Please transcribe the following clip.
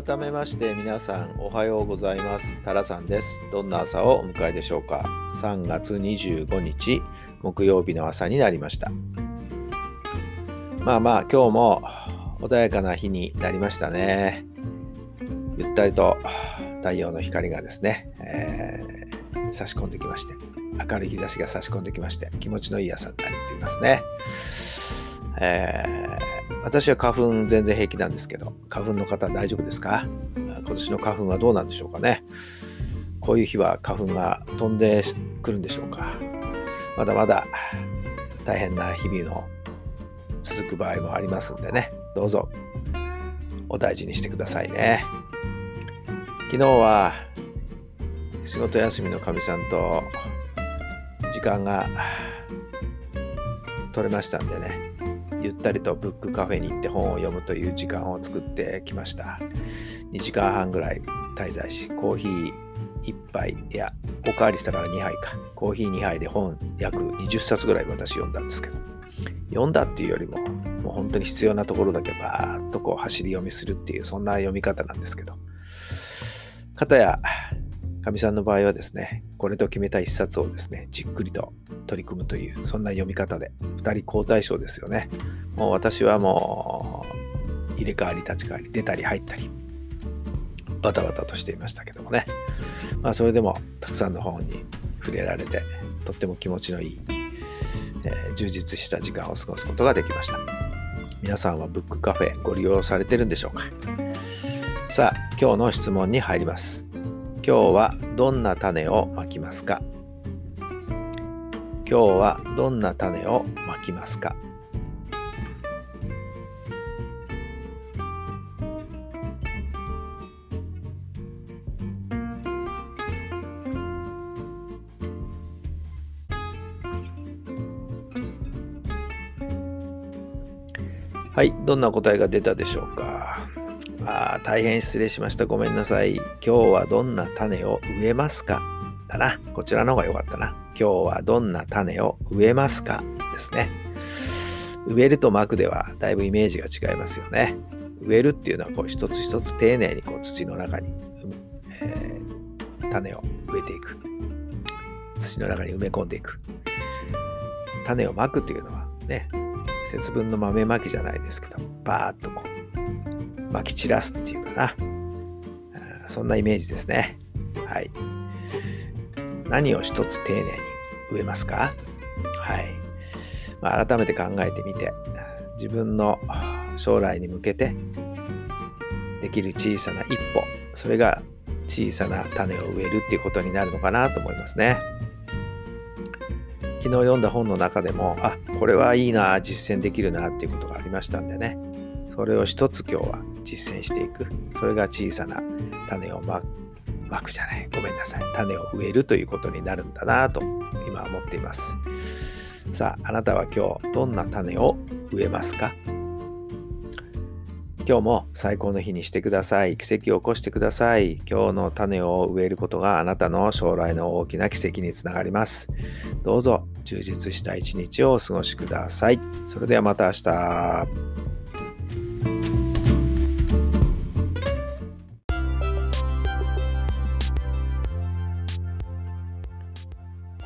改めまして皆さんおはようございます。タラさんです。どんな朝をお迎えでしょうか。3月25日木曜日の朝になりました。まあまあ今日も穏やかな日になりましたね。ゆったりと太陽の光がですね、えー、差し込んできまして明るい日差しが差し込んできまして気持ちのいい朝になっていますね、えー私は花粉全然平気なんですけど、花粉の方大丈夫ですか？今年の花粉はどうなんでしょうかね？こういう日は花粉が飛んでくるんでしょうか？まだまだ大変な日々の続く場合もありますんでね、どうぞお大事にしてくださいね。昨日は仕事休みのかみさんと時間が取れましたんでね、ゆったりとブックカフェに行って本を読むという時間を作ってきました。2時間半ぐらい滞在し、コーヒー1杯、いや、おかわりしたから2杯か。コーヒー2杯で本約20冊ぐらい私読んだんですけど、読んだっていうよりも、もう本当に必要なところだけバーッとこう走り読みするっていう、そんな読み方なんですけど、かたやかみさんの場合はですね、これと決めた一冊をですね、じっくりと取り組むという、そんな読み方で、2人交代賞ですよね。もう私はもう、入れ替わり立ち替わり、出たり入ったり、バタバタとしていましたけどもね。まあ、それでも、たくさんの本に触れられて、とっても気持ちのいい、えー、充実した時間を過ごすことができました。皆さんはブックカフェご利用されてるんでしょうか？さあ、今日の質問に入ります。今日はどんな種をまきますか？今日はどんな種をまきますか？はい、どんな答えが出たでしょうか？あ大変失礼しました。ごめんなさい。今日はどんな種を植えますか？だな。こちらの方が良かったな。今日はどんな種を植えますか？ですね。植えると巻くではだいぶイメージが違いますよね。植えるっていうのはこう一つ一つ丁寧にこう土の中に、えー、種を植えていく。土の中に埋め込んでいく。種をまくっていうのはね、節分の豆まきじゃないですけど、バーッとこうまき散らすっていうかな。そんなイメージですね。はい。何を一つ丁寧に植えますか？はい。まあ、改めて考えてみて、自分の将来に向けてできる小さな一歩、それが小さな種を植えるっていうことになるのかなと思いますね。昨日読んだ本の中でも、あ、これはいいな、実践できるなっていうことがありましたんでね。それを一つ今日は実践していく。それが小さな種をままくじゃない。ごめんなさい。種を植えるということになるんだなと今思っています。さあ、あなたは今日どんな種を植えますか？今日も最高の日にしてください。奇跡を起こしてください。今日の種を植えることがあなたの将来の大きな奇跡につながります。どうぞ充実した一日をお過ごしください。それではまた明日。